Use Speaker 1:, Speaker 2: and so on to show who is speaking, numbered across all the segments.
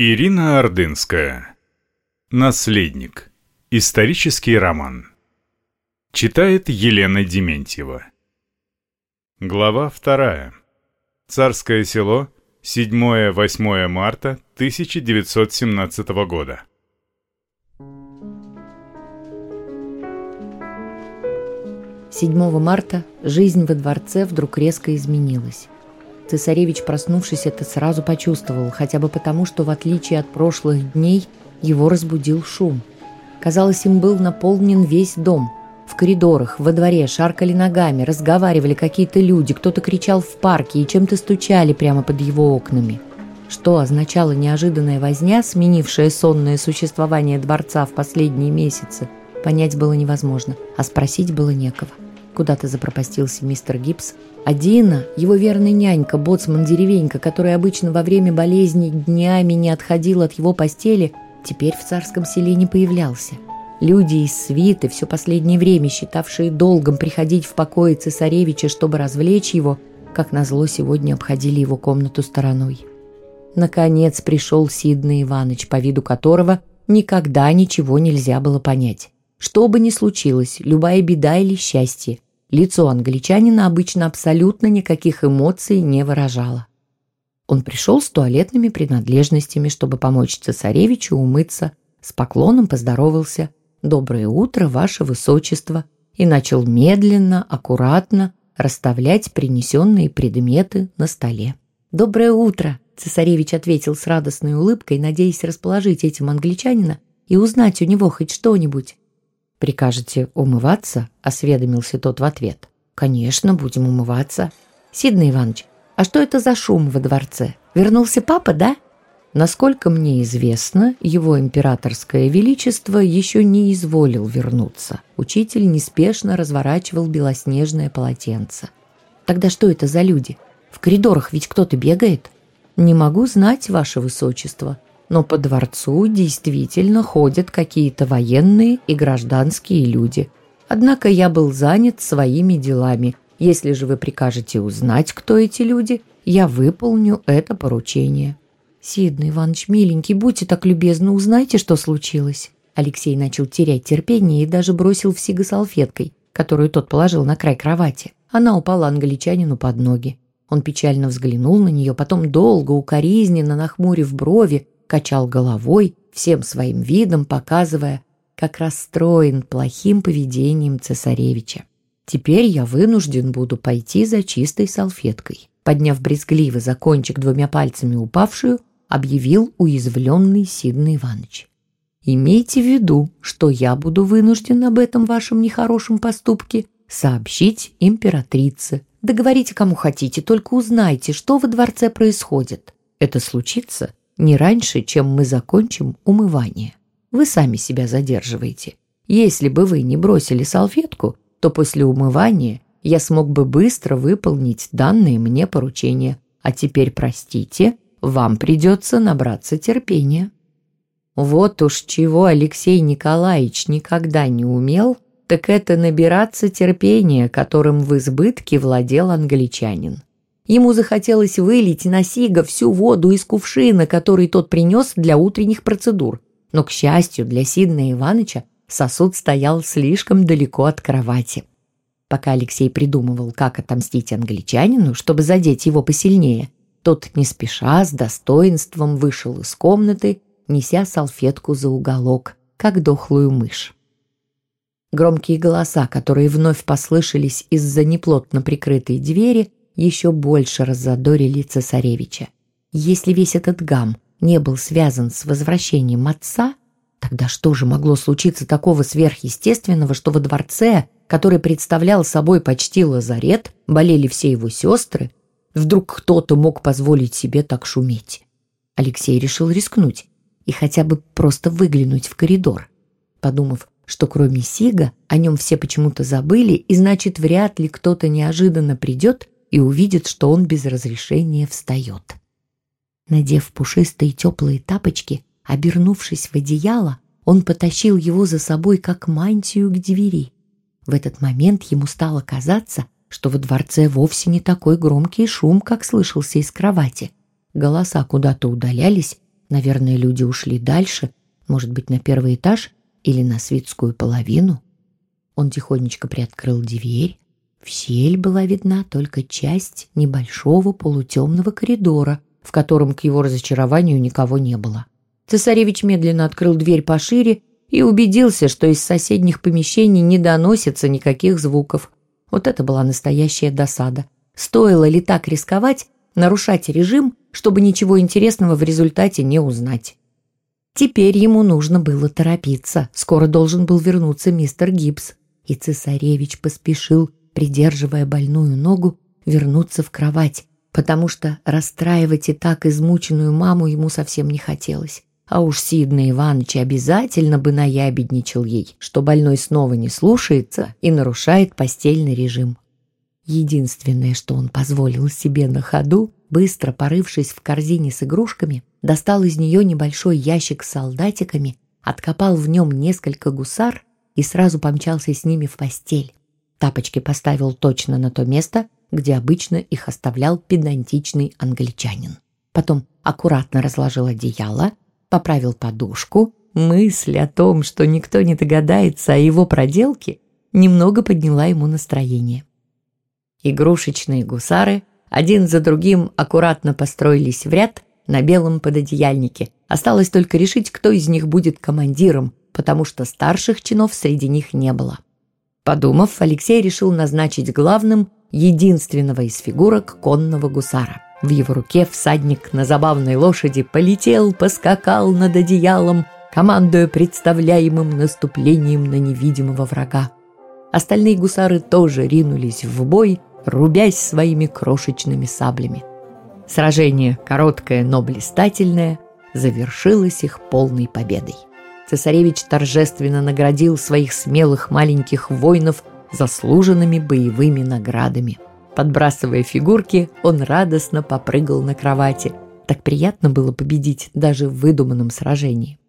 Speaker 1: Ирина Ордынская. Наследник. Исторический роман. Читает Елена Дементьева. Глава вторая. Царское село. 7-8 марта 1917 года.
Speaker 2: Седьмого марта жизнь во дворце вдруг резко изменилась. Цесаревич, проснувшись, это сразу почувствовал, хотя бы потому, что, в отличие от прошлых дней, его разбудил шум. Казалось, им был наполнен весь дом. В коридорах, во дворе шаркали ногами, разговаривали какие-то люди, кто-то кричал в парке и чем-то стучали прямо под его окнами. Что означала неожиданная возня, сменившая сонное существование дворца в последние месяцы, понять было невозможно, а спросить было некого. Куда-то запропастился мистер Гибс, а Дина, его верный нянька, боцман деревенька, который обычно во время болезни днями не отходил от его постели, теперь в царском селе не появлялся. Люди из свиты, все последнее время считавшие долгом приходить в покое цесаревича, чтобы развлечь его, как назло сегодня обходили его комнату стороной. Наконец пришел Сидный Иваныч, по виду которого никогда ничего нельзя было понять. Что бы ни случилось, любая беда или счастье, Лицо англичанина обычно абсолютно никаких эмоций не выражало. Он пришел с туалетными принадлежностями, чтобы помочь цесаревичу умыться, с поклоном поздоровался «Доброе утро, ваше высочество» и начал медленно, аккуратно расставлять принесенные предметы на столе. «Доброе утро!» – цесаревич ответил с радостной улыбкой, надеясь расположить этим англичанина и узнать у него хоть что-нибудь. «Прикажете умываться?» – осведомился тот в ответ. «Конечно, будем умываться». «Сидный Иванович, а что это за шум во дворце? Вернулся папа, да?» Насколько мне известно, его императорское величество еще не изволил вернуться. Учитель неспешно разворачивал белоснежное полотенце. Тогда что это за люди? В коридорах ведь кто-то бегает? Не могу знать, ваше высочество но по дворцу действительно ходят какие-то военные и гражданские люди. Однако я был занят своими делами. Если же вы прикажете узнать, кто эти люди, я выполню это поручение». «Сидный Иванович, миленький, будьте так любезны, узнайте, что случилось». Алексей начал терять терпение и даже бросил в Сига салфеткой, которую тот положил на край кровати. Она упала англичанину под ноги. Он печально взглянул на нее, потом долго, укоризненно нахмурив брови, качал головой, всем своим видом показывая, как расстроен плохим поведением цесаревича. Теперь я вынужден буду пойти за чистой салфеткой. Подняв брезгливо за кончик двумя пальцами упавшую, объявил уязвленный Сидный Иванович. «Имейте в виду, что я буду вынужден об этом вашем нехорошем поступке сообщить императрице. Договорите кому хотите, только узнайте, что во дворце происходит. Это случится, не раньше, чем мы закончим умывание. Вы сами себя задерживаете. Если бы вы не бросили салфетку, то после умывания я смог бы быстро выполнить данные мне поручения. А теперь, простите, вам придется набраться терпения. Вот уж чего Алексей Николаевич никогда не умел, так это набираться терпения, которым в избытке владел англичанин. Ему захотелось вылить на Сига всю воду из кувшина, который тот принес для утренних процедур. Но, к счастью, для Сидна Иваныча сосуд стоял слишком далеко от кровати. Пока Алексей придумывал, как отомстить англичанину, чтобы задеть его посильнее, тот не спеша, с достоинством вышел из комнаты, неся салфетку за уголок, как дохлую мышь. Громкие голоса, которые вновь послышались из-за неплотно прикрытой двери, еще больше раззадорили цесаревича. Если весь этот гам не был связан с возвращением отца, тогда что же могло случиться такого сверхъестественного, что во дворце, который представлял собой почти лазарет, болели все его сестры, вдруг кто-то мог позволить себе так шуметь? Алексей решил рискнуть и хотя бы просто выглянуть в коридор, подумав, что кроме Сига о нем все почему-то забыли, и значит, вряд ли кто-то неожиданно придет и увидит, что он без разрешения встает. Надев пушистые теплые тапочки, обернувшись в одеяло, он потащил его за собой как мантию к двери. В этот момент ему стало казаться, что во дворце вовсе не такой громкий шум, как слышался из кровати. Голоса куда-то удалялись, Наверное, люди ушли дальше, может быть, на первый этаж или на свитскую половину. Он тихонечко приоткрыл дверь. В щель была видна только часть небольшого полутемного коридора, в котором к его разочарованию никого не было. Цесаревич медленно открыл дверь пошире и убедился, что из соседних помещений не доносится никаких звуков. Вот это была настоящая досада. Стоило ли так рисковать, нарушать режим, чтобы ничего интересного в результате не узнать? Теперь ему нужно было торопиться. Скоро должен был вернуться мистер Гибс. И цесаревич поспешил, придерживая больную ногу, вернуться в кровать, потому что расстраивать и так измученную маму ему совсем не хотелось. А уж Сидна Иванович обязательно бы наябедничал ей, что больной снова не слушается и нарушает постельный режим. Единственное, что он позволил себе на ходу, быстро порывшись в корзине с игрушками, достал из нее небольшой ящик с солдатиками, откопал в нем несколько гусар и сразу помчался с ними в постель. Тапочки поставил точно на то место, где обычно их оставлял педантичный англичанин. Потом аккуратно разложил одеяло, поправил подушку. Мысль о том, что никто не догадается о его проделке, немного подняла ему настроение. Игрушечные гусары один за другим аккуратно построились в ряд на белом пододеяльнике. Осталось только решить, кто из них будет командиром, потому что старших чинов среди них не было. Подумав, Алексей решил назначить главным единственного из фигурок конного гусара. В его руке всадник на забавной лошади полетел, поскакал над одеялом, командуя представляемым наступлением на невидимого врага. Остальные гусары тоже ринулись в бой, рубясь своими крошечными саблями. Сражение, короткое, но блистательное, завершилось их полной победой. Цесаревич торжественно наградил своих смелых маленьких воинов заслуженными боевыми наградами – Подбрасывая фигурки, он радостно попрыгал на кровати. Так приятно было победить даже в выдуманном сражении.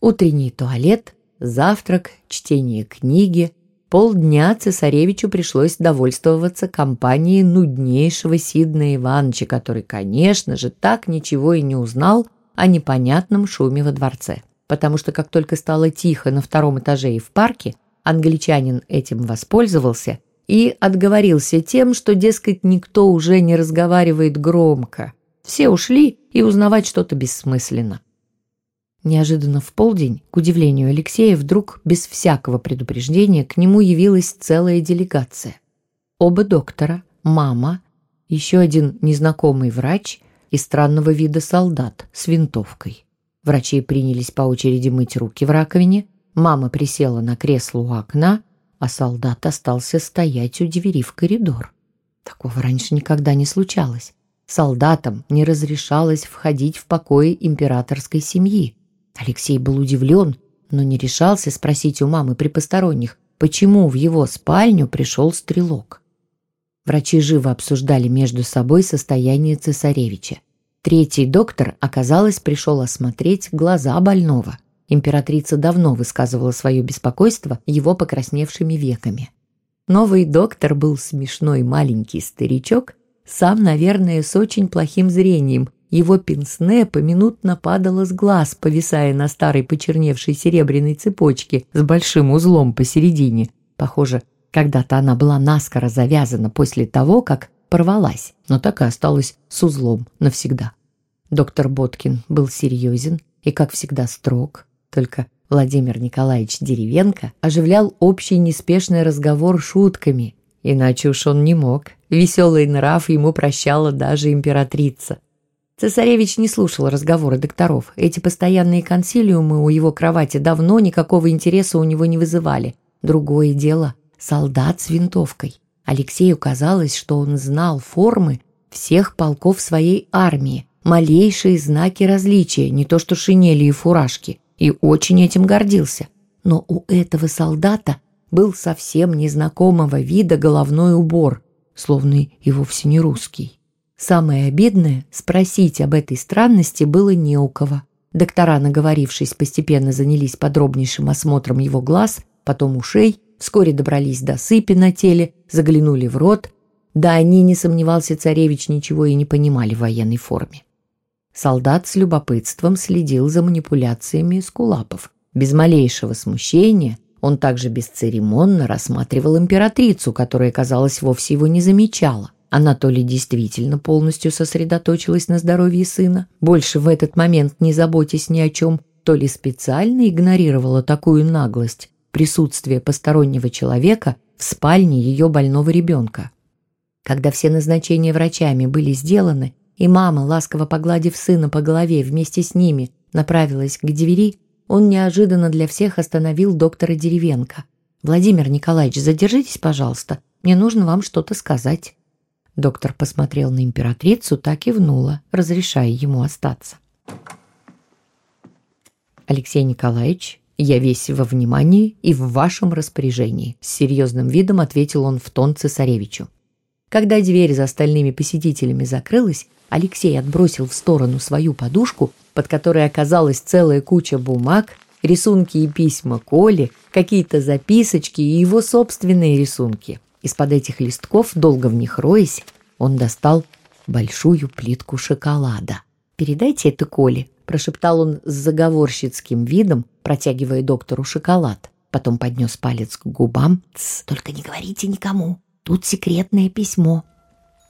Speaker 2: Утренний туалет, завтрак, чтение книги. Полдня цесаревичу пришлось довольствоваться компанией нуднейшего Сидна Ивановича, который, конечно же, так ничего и не узнал о непонятном шуме во дворце. Потому что как только стало тихо на втором этаже и в парке, англичанин этим воспользовался и отговорился тем, что, дескать, никто уже не разговаривает громко. Все ушли, и узнавать что-то бессмысленно. Неожиданно в полдень, к удивлению Алексея, вдруг без всякого предупреждения к нему явилась целая делегация. Оба доктора, мама, еще один незнакомый врач и странного вида солдат с винтовкой. Врачи принялись по очереди мыть руки в раковине, мама присела на кресло у окна, а солдат остался стоять у двери в коридор. Такого раньше никогда не случалось. Солдатам не разрешалось входить в покои императорской семьи. Алексей был удивлен, но не решался спросить у мамы при посторонних, почему в его спальню пришел стрелок. Врачи живо обсуждали между собой состояние цесаревича. Третий доктор, оказалось, пришел осмотреть глаза больного – Императрица давно высказывала свое беспокойство его покрасневшими веками. Новый доктор был смешной маленький старичок, сам, наверное, с очень плохим зрением. Его пенсне поминутно падало с глаз, повисая на старой почерневшей серебряной цепочке с большим узлом посередине. Похоже, когда-то она была наскоро завязана после того, как порвалась, но так и осталась с узлом навсегда. Доктор Боткин был серьезен и, как всегда, строг. Только Владимир Николаевич Деревенко оживлял общий неспешный разговор шутками, иначе уж он не мог. Веселый нрав ему прощала даже императрица. Цесаревич не слушал разговоры докторов. Эти постоянные консилиумы у его кровати давно никакого интереса у него не вызывали. Другое дело – солдат с винтовкой. Алексею казалось, что он знал формы всех полков своей армии, малейшие знаки различия, не то что шинели и фуражки – и очень этим гордился. Но у этого солдата был совсем незнакомого вида головной убор, словно и вовсе не русский. Самое обидное – спросить об этой странности было не у кого. Доктора, наговорившись, постепенно занялись подробнейшим осмотром его глаз, потом ушей, вскоре добрались до сыпи на теле, заглянули в рот. Да они, не сомневался царевич, ничего и не понимали в военной форме. Солдат с любопытством следил за манипуляциями скулапов. Без малейшего смущения он также бесцеремонно рассматривал императрицу, которая, казалось, вовсе его не замечала. Она то ли действительно полностью сосредоточилась на здоровье сына, больше в этот момент не заботясь ни о чем, то ли специально игнорировала такую наглость присутствие постороннего человека в спальне ее больного ребенка. Когда все назначения врачами были сделаны, и мама, ласково погладив сына по голове вместе с ними, направилась к двери, он неожиданно для всех остановил доктора Деревенко. «Владимир Николаевич, задержитесь, пожалуйста. Мне нужно вам что-то сказать». Доктор посмотрел на императрицу, так и внула, разрешая ему остаться. «Алексей Николаевич, я весь во внимании и в вашем распоряжении», с серьезным видом ответил он в тон цесаревичу. Когда дверь за остальными посетителями закрылась, Алексей отбросил в сторону свою подушку, под которой оказалась целая куча бумаг, рисунки и письма Коли, какие-то записочки и его собственные рисунки. Из-под этих листков, долго в них роясь, он достал большую плитку шоколада. «Передайте это Коле», – прошептал он с заговорщицким видом, протягивая доктору шоколад. Потом поднес палец к губам. «Тсс, только не говорите никому. Тут секретное письмо».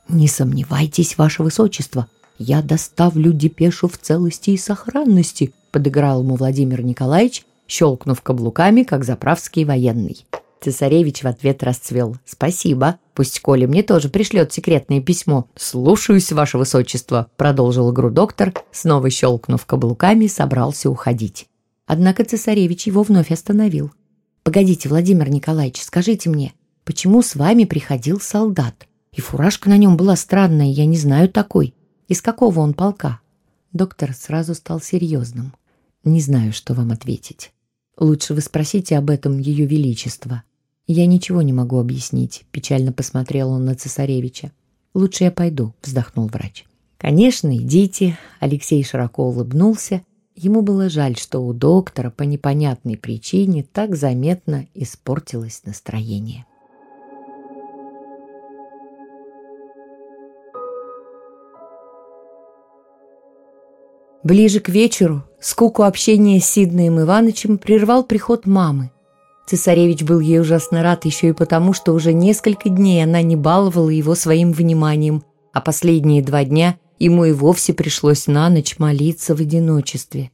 Speaker 2: «Не сомневайтесь, ваше высочество, я доставлю депешу в целости и сохранности», – подыграл ему Владимир Николаевич, щелкнув каблуками, как заправский военный. Цесаревич в ответ расцвел. «Спасибо. Пусть Коля мне тоже пришлет секретное письмо». «Слушаюсь, ваше высочество», – продолжил игру доктор, снова щелкнув каблуками, собрался уходить. Однако цесаревич его вновь остановил. «Погодите, Владимир Николаевич, скажите мне, почему с вами приходил солдат? И фуражка на нем была странная, я не знаю такой. Из какого он полка?» Доктор сразу стал серьезным. «Не знаю, что вам ответить. Лучше вы спросите об этом Ее Величество. Я ничего не могу объяснить», — печально посмотрел он на цесаревича. «Лучше я пойду», — вздохнул врач. «Конечно, идите», — Алексей широко улыбнулся. Ему было жаль, что у доктора по непонятной причине так заметно испортилось настроение. Ближе к вечеру скуку общения с Сиднеем Ивановичем прервал приход мамы. Цесаревич был ей ужасно рад еще и потому, что уже несколько дней она не баловала его своим вниманием, а последние два дня ему и вовсе пришлось на ночь молиться в одиночестве.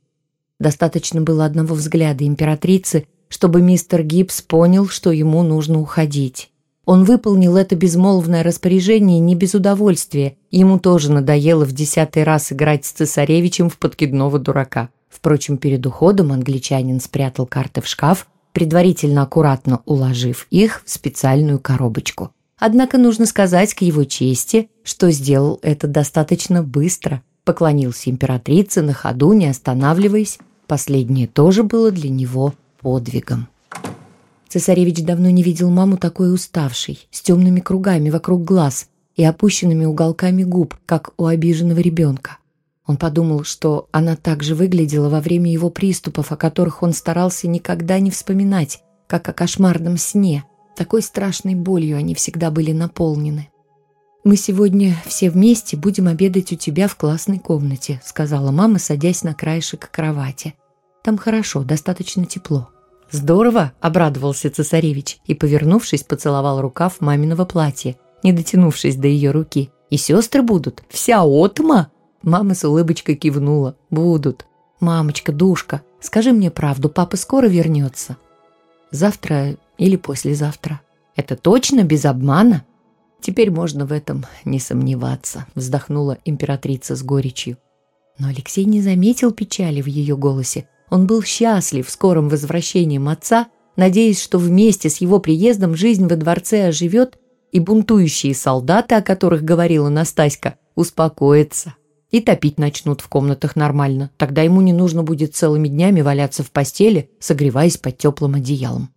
Speaker 2: Достаточно было одного взгляда императрицы, чтобы мистер Гибс понял, что ему нужно уходить. Он выполнил это безмолвное распоряжение не без удовольствия. Ему тоже надоело в десятый раз играть с цесаревичем в подкидного дурака. Впрочем, перед уходом англичанин спрятал карты в шкаф, предварительно аккуратно уложив их в специальную коробочку. Однако нужно сказать к его чести, что сделал это достаточно быстро. Поклонился императрице на ходу, не останавливаясь. Последнее тоже было для него подвигом. Цесаревич давно не видел маму такой уставшей, с темными кругами вокруг глаз и опущенными уголками губ, как у обиженного ребенка. Он подумал, что она также выглядела во время его приступов, о которых он старался никогда не вспоминать, как о кошмарном сне. Такой страшной болью они всегда были наполнены. «Мы сегодня все вместе будем обедать у тебя в классной комнате», сказала мама, садясь на краешек кровати. «Там хорошо, достаточно тепло». «Здорово!» – обрадовался цесаревич и, повернувшись, поцеловал рукав маминого платья, не дотянувшись до ее руки. «И сестры будут? Вся отма?» Мама с улыбочкой кивнула. «Будут». «Мамочка, душка, скажи мне правду, папа скоро вернется?» «Завтра или послезавтра». «Это точно, без обмана?» «Теперь можно в этом не сомневаться», – вздохнула императрица с горечью. Но Алексей не заметил печали в ее голосе, он был счастлив скорым возвращением отца, надеясь, что вместе с его приездом жизнь во дворце оживет, и бунтующие солдаты, о которых говорила Настаська, успокоятся. И топить начнут в комнатах нормально. Тогда ему не нужно будет целыми днями валяться в постели, согреваясь под теплым одеялом.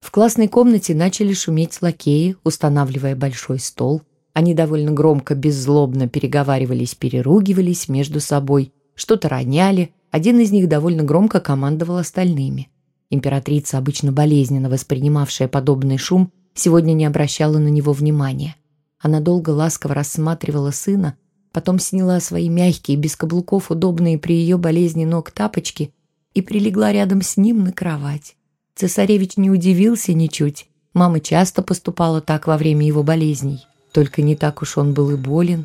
Speaker 2: В классной комнате начали шуметь лакеи, устанавливая большой стол. Они довольно громко, беззлобно переговаривались, переругивались между собой, что-то роняли, один из них довольно громко командовал остальными. Императрица, обычно болезненно воспринимавшая подобный шум, сегодня не обращала на него внимания. Она долго ласково рассматривала сына, потом сняла свои мягкие, без каблуков, удобные при ее болезни ног тапочки и прилегла рядом с ним на кровать. Цесаревич не удивился ничуть. Мама часто поступала так во время его болезней. Только не так уж он был и болен.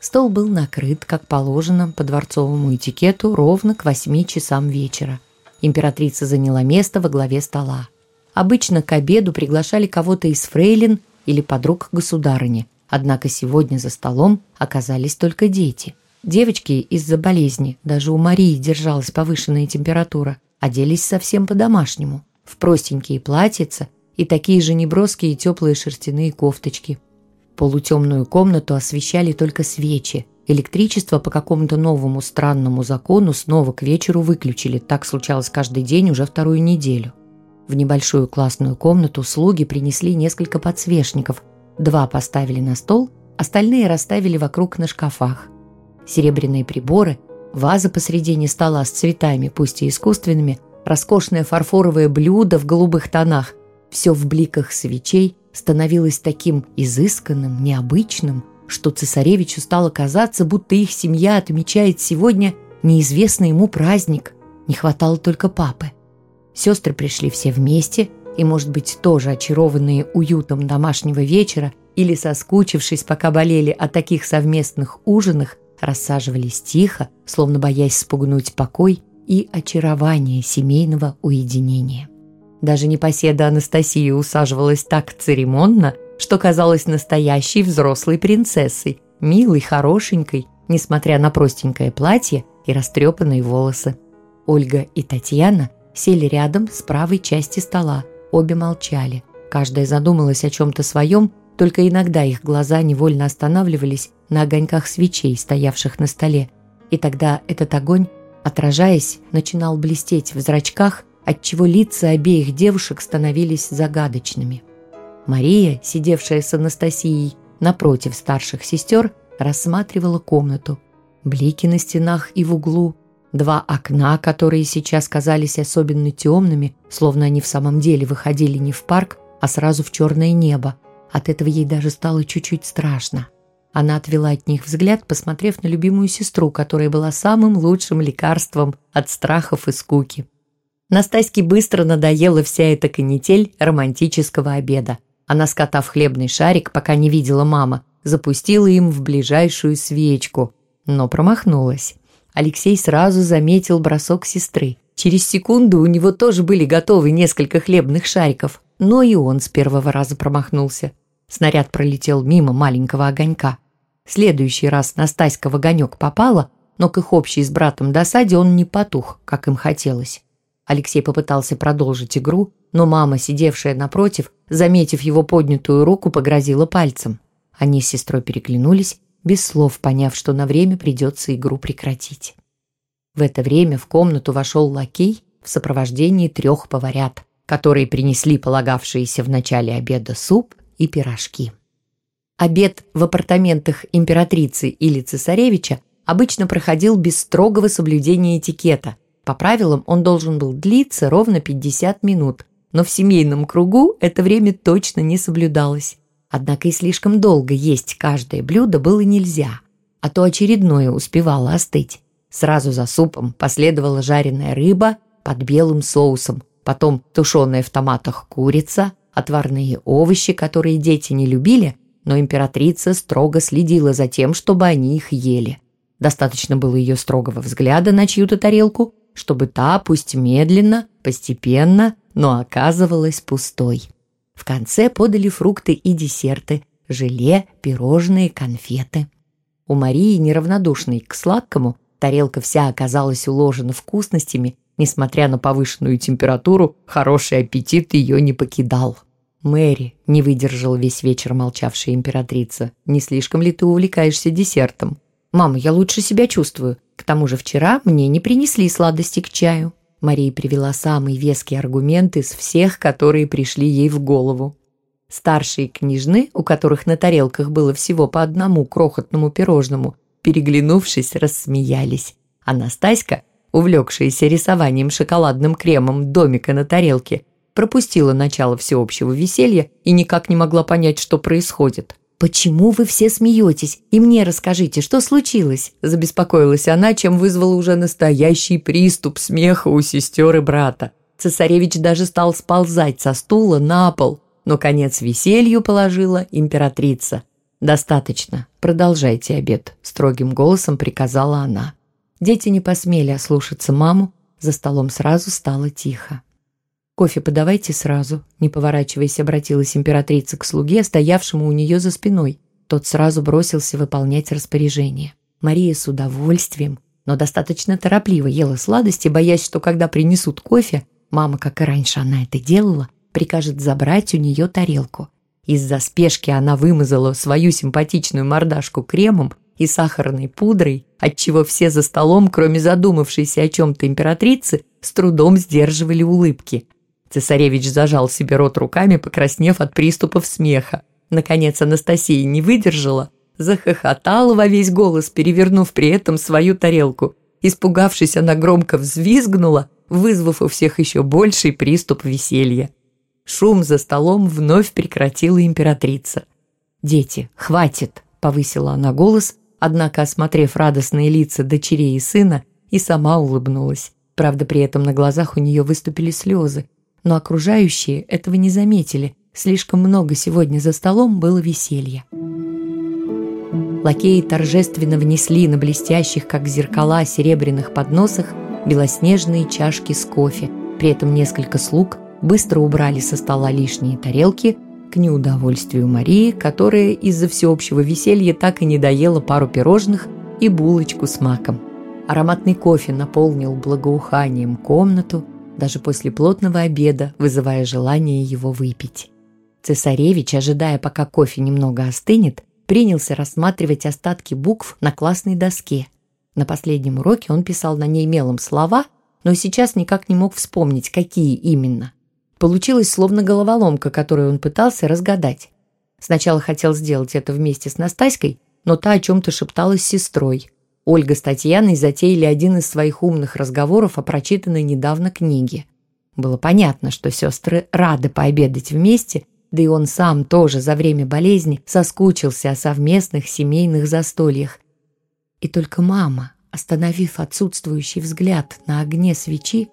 Speaker 2: Стол был накрыт, как положено, по дворцовому этикету, ровно к восьми часам вечера. Императрица заняла место во главе стола. Обычно к обеду приглашали кого-то из фрейлин или подруг государыни, однако сегодня за столом оказались только дети. Девочки из-за болезни, даже у Марии держалась повышенная температура, оделись совсем по-домашнему, в простенькие платьица и такие же неброские теплые шерстяные кофточки. Полутемную комнату освещали только свечи. Электричество по какому-то новому странному закону снова к вечеру выключили. Так случалось каждый день уже вторую неделю. В небольшую классную комнату слуги принесли несколько подсвечников. Два поставили на стол, остальные расставили вокруг на шкафах. Серебряные приборы, ваза посредине стола с цветами, пусть и искусственными, роскошное фарфоровое блюдо в голубых тонах. Все в бликах свечей становилось таким изысканным, необычным, что цесаревичу стало казаться, будто их семья отмечает сегодня неизвестный ему праздник. Не хватало только папы. Сестры пришли все вместе, и, может быть, тоже очарованные уютом домашнего вечера или соскучившись, пока болели о таких совместных ужинах, рассаживались тихо, словно боясь спугнуть покой и очарование семейного уединения. Даже непоседа Анастасия усаживалась так церемонно, что казалась настоящей взрослой принцессой, милой, хорошенькой, несмотря на простенькое платье и растрепанные волосы. Ольга и Татьяна сели рядом с правой части стола, обе молчали. Каждая задумалась о чем-то своем, только иногда их глаза невольно останавливались на огоньках свечей, стоявших на столе. И тогда этот огонь, отражаясь, начинал блестеть в зрачках отчего лица обеих девушек становились загадочными. Мария, сидевшая с Анастасией напротив старших сестер, рассматривала комнату. Блики на стенах и в углу, два окна, которые сейчас казались особенно темными, словно они в самом деле выходили не в парк, а сразу в черное небо. От этого ей даже стало чуть-чуть страшно. Она отвела от них взгляд, посмотрев на любимую сестру, которая была самым лучшим лекарством от страхов и скуки. Настаське быстро надоела вся эта канитель романтического обеда. Она, скотав хлебный шарик, пока не видела мама, запустила им в ближайшую свечку, но промахнулась. Алексей сразу заметил бросок сестры. Через секунду у него тоже были готовы несколько хлебных шариков, но и он с первого раза промахнулся. Снаряд пролетел мимо маленького огонька. В следующий раз Настаська в огонек попала, но к их общей с братом досаде он не потух, как им хотелось. Алексей попытался продолжить игру, но мама, сидевшая напротив, заметив его поднятую руку, погрозила пальцем. Они с сестрой переглянулись, без слов поняв, что на время придется игру прекратить. В это время в комнату вошел лакей в сопровождении трех поварят, которые принесли полагавшиеся в начале обеда суп и пирожки. Обед в апартаментах императрицы или цесаревича обычно проходил без строгого соблюдения этикета – по правилам он должен был длиться ровно 50 минут, но в семейном кругу это время точно не соблюдалось. Однако и слишком долго есть каждое блюдо было нельзя, а то очередное успевало остыть. Сразу за супом последовала жареная рыба под белым соусом, потом тушеная в томатах курица, отварные овощи, которые дети не любили, но императрица строго следила за тем, чтобы они их ели. Достаточно было ее строгого взгляда на чью-то тарелку, чтобы та, пусть медленно, постепенно, но оказывалась пустой. В конце подали фрукты и десерты, желе, пирожные, конфеты. У Марии, неравнодушной к сладкому, тарелка вся оказалась уложена вкусностями, несмотря на повышенную температуру, хороший аппетит ее не покидал. «Мэри», — не выдержала весь вечер молчавшая императрица, «не слишком ли ты увлекаешься десертом?» «Мама, я лучше себя чувствую. К тому же вчера мне не принесли сладости к чаю». Мария привела самые веские аргументы из всех, которые пришли ей в голову. Старшие княжны, у которых на тарелках было всего по одному крохотному пирожному, переглянувшись, рассмеялись. А Настаська, увлекшаяся рисованием шоколадным кремом домика на тарелке, пропустила начало всеобщего веселья и никак не могла понять, что происходит. «Почему вы все смеетесь? И мне расскажите, что случилось?» Забеспокоилась она, чем вызвала уже настоящий приступ смеха у сестер и брата. Цесаревич даже стал сползать со стула на пол, но конец веселью положила императрица. «Достаточно. Продолжайте обед», – строгим голосом приказала она. Дети не посмели ослушаться маму, за столом сразу стало тихо. «Кофе подавайте сразу», – не поворачиваясь, обратилась императрица к слуге, стоявшему у нее за спиной. Тот сразу бросился выполнять распоряжение. Мария с удовольствием, но достаточно торопливо ела сладости, боясь, что когда принесут кофе, мама, как и раньше она это делала, прикажет забрать у нее тарелку. Из-за спешки она вымазала свою симпатичную мордашку кремом и сахарной пудрой, отчего все за столом, кроме задумавшейся о чем-то императрицы, с трудом сдерживали улыбки. Цесаревич зажал себе рот руками, покраснев от приступов смеха. Наконец Анастасия не выдержала, захохотала во весь голос, перевернув при этом свою тарелку. Испугавшись, она громко взвизгнула, вызвав у всех еще больший приступ веселья. Шум за столом вновь прекратила императрица. «Дети, хватит!» – повысила она голос, однако, осмотрев радостные лица дочерей и сына, и сама улыбнулась. Правда, при этом на глазах у нее выступили слезы, но окружающие этого не заметили. Слишком много сегодня за столом было веселья. Лакеи торжественно внесли на блестящих, как зеркала, серебряных подносах белоснежные чашки с кофе. При этом несколько слуг быстро убрали со стола лишние тарелки к неудовольствию Марии, которая из-за всеобщего веселья так и не доела пару пирожных и булочку с маком. Ароматный кофе наполнил благоуханием комнату, даже после плотного обеда, вызывая желание его выпить. Цесаревич, ожидая, пока кофе немного остынет, принялся рассматривать остатки букв на классной доске. На последнем уроке он писал на ней мелом слова, но сейчас никак не мог вспомнить, какие именно. Получилось словно головоломка, которую он пытался разгадать. Сначала хотел сделать это вместе с Настаськой, но та о чем-то шепталась с сестрой. Ольга с Татьяной затеяли один из своих умных разговоров о прочитанной недавно книге. Было понятно, что сестры рады пообедать вместе, да и он сам тоже за время болезни соскучился о совместных семейных застольях. И только мама, остановив отсутствующий взгляд на огне свечи,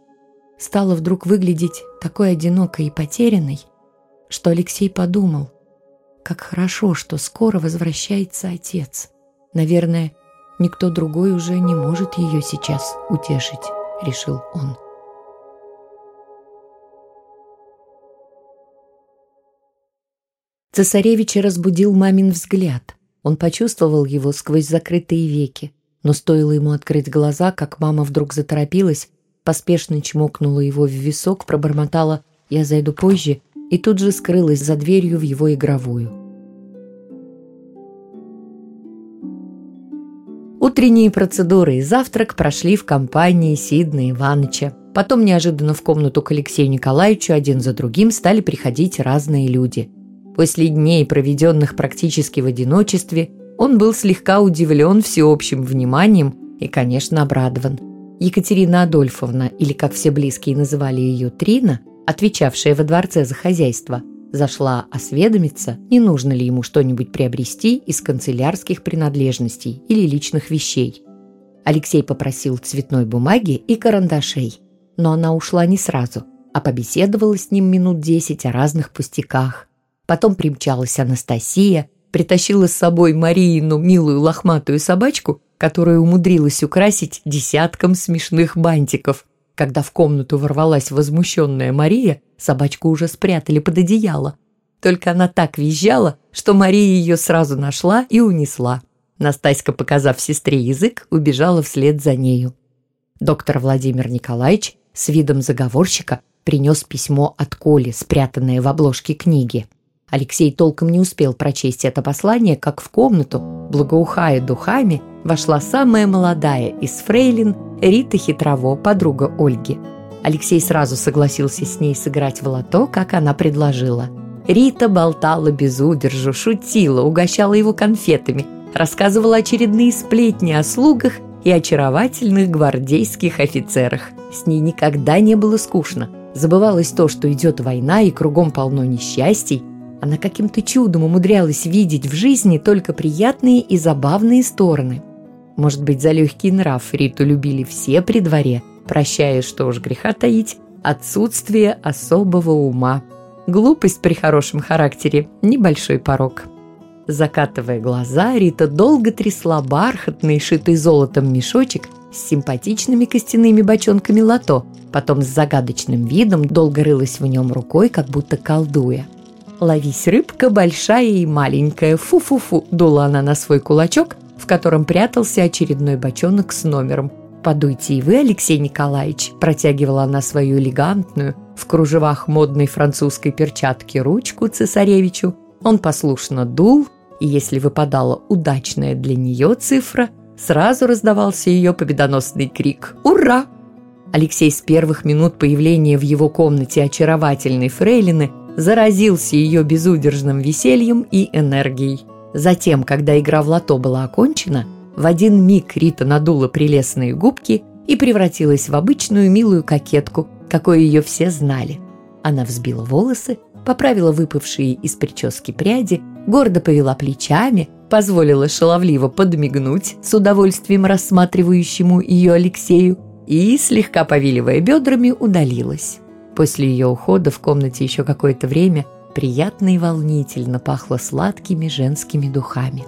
Speaker 2: стала вдруг выглядеть такой одинокой и потерянной, что Алексей подумал, как хорошо, что скоро возвращается отец. Наверное, Никто другой уже не может ее сейчас утешить, решил он. Цесаревича разбудил мамин взгляд. Он почувствовал его сквозь закрытые веки. Но стоило ему открыть глаза, как мама вдруг заторопилась, поспешно чмокнула его в висок, пробормотала «Я зайду позже» и тут же скрылась за дверью в его игровую. Утренние процедуры и завтрак прошли в компании Сидна Ивановича. Потом неожиданно в комнату к Алексею Николаевичу один за другим стали приходить разные люди. После дней, проведенных практически в одиночестве, он был слегка удивлен всеобщим вниманием и, конечно, обрадован. Екатерина Адольфовна, или как все близкие называли ее Трина, отвечавшая во дворце за хозяйство – Зашла осведомиться, не нужно ли ему что-нибудь приобрести из канцелярских принадлежностей или личных вещей. Алексей попросил цветной бумаги и карандашей, но она ушла не сразу, а побеседовала с ним минут десять о разных пустяках. Потом примчалась Анастасия, притащила с собой Марину милую лохматую собачку, которую умудрилась украсить десятком смешных бантиков. Когда в комнату ворвалась возмущенная Мария, собачку уже спрятали под одеяло. Только она так визжала, что Мария ее сразу нашла и унесла. Настаська, показав сестре язык, убежала вслед за нею. Доктор Владимир Николаевич с видом заговорщика принес письмо от Коли, спрятанное в обложке книги. Алексей толком не успел прочесть это послание, как в комнату, благоухая духами, вошла самая молодая из фрейлин Рита Хитрово, подруга Ольги. Алексей сразу согласился с ней сыграть в лото, как она предложила. Рита болтала без удержу, шутила, угощала его конфетами, рассказывала очередные сплетни о слугах и очаровательных гвардейских офицерах. С ней никогда не было скучно. Забывалось то, что идет война и кругом полно несчастий, Она каким-то чудом умудрялась видеть в жизни только приятные и забавные стороны. Может быть, за легкий нрав Риту любили все при дворе, прощая, что уж греха таить, отсутствие особого ума. Глупость при хорошем характере – небольшой порог. Закатывая глаза, Рита долго трясла бархатный, шитый золотом мешочек с симпатичными костяными бочонками лото, потом с загадочным видом долго рылась в нем рукой, как будто колдуя. «Ловись, рыбка, большая и маленькая, фу-фу-фу!» – дула она на свой кулачок, в котором прятался очередной бочонок с номером. «Подуйте и вы, Алексей Николаевич», – протягивала она свою элегантную, в кружевах модной французской перчатки ручку цесаревичу. Он послушно дул, и если выпадала удачная для нее цифра, сразу раздавался ее победоносный крик «Ура!». Алексей с первых минут появления в его комнате очаровательной фрейлины заразился ее безудержным весельем и энергией. Затем, когда игра в лото была окончена, в один миг Рита надула прелестные губки и превратилась в обычную милую кокетку, какой ее все знали. Она взбила волосы, поправила выпавшие из прически пряди, гордо повела плечами, позволила шаловливо подмигнуть с удовольствием рассматривающему ее Алексею и, слегка повиливая бедрами, удалилась. После ее ухода в комнате еще какое-то время приятно и волнительно пахло сладкими женскими духами.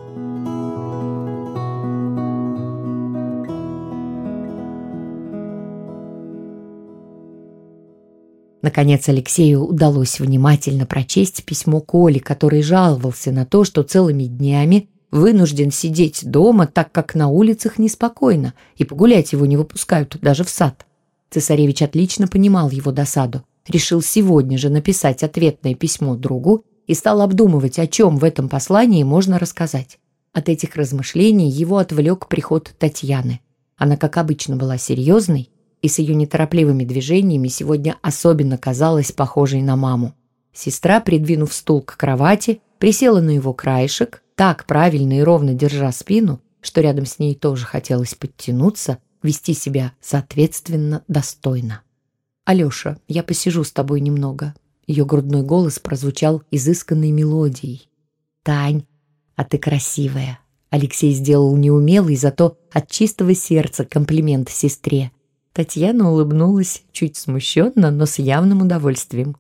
Speaker 2: Наконец Алексею удалось внимательно прочесть письмо Коли, который жаловался на то, что целыми днями вынужден сидеть дома, так как на улицах неспокойно, и погулять его не выпускают даже в сад. Цесаревич отлично понимал его досаду, решил сегодня же написать ответное письмо другу и стал обдумывать, о чем в этом послании можно рассказать. От этих размышлений его отвлек приход Татьяны. Она, как обычно, была серьезной и с ее неторопливыми движениями сегодня особенно казалась похожей на маму. Сестра, придвинув стул к кровати, присела на его краешек, так правильно и ровно держа спину, что рядом с ней тоже хотелось подтянуться, вести себя соответственно достойно. «Алеша, я посижу с тобой немного». Ее грудной голос прозвучал изысканной мелодией. «Тань, а ты красивая». Алексей сделал неумелый, зато от чистого сердца комплимент сестре. Татьяна улыбнулась, чуть смущенно, но с явным удовольствием.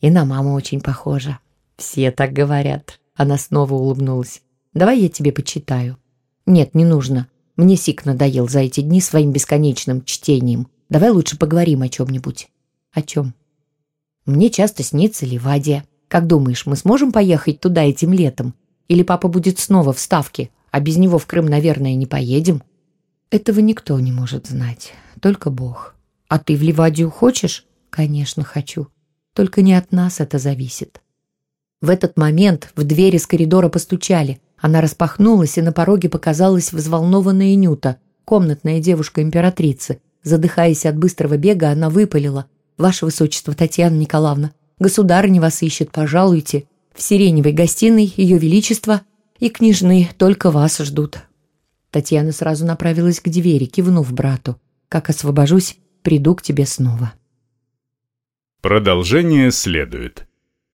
Speaker 2: «И на маму очень похожа. Все так говорят». Она снова улыбнулась. «Давай я тебе почитаю». «Нет, не нужно. Мне Сик надоел за эти дни своим бесконечным чтением. Давай лучше поговорим о чем-нибудь». «О чем?» «Мне часто снится Ливадия. Как думаешь, мы сможем поехать туда этим летом? Или папа будет снова в Ставке, а без него в Крым, наверное, не поедем?» «Этого никто не может знать только Бог. А ты в Ливадию хочешь? Конечно, хочу. Только не от нас это зависит. В этот момент в двери с коридора постучали. Она распахнулась, и на пороге показалась взволнованная Нюта, комнатная девушка императрицы. Задыхаясь от быстрого бега, она выпалила. «Ваше Высочество, Татьяна Николаевна, государыня вас ищет, пожалуйте. В сиреневой гостиной Ее Величество и княжны только вас ждут». Татьяна сразу направилась к двери, кивнув брату. Как освобожусь, приду к тебе снова.
Speaker 1: Продолжение следует.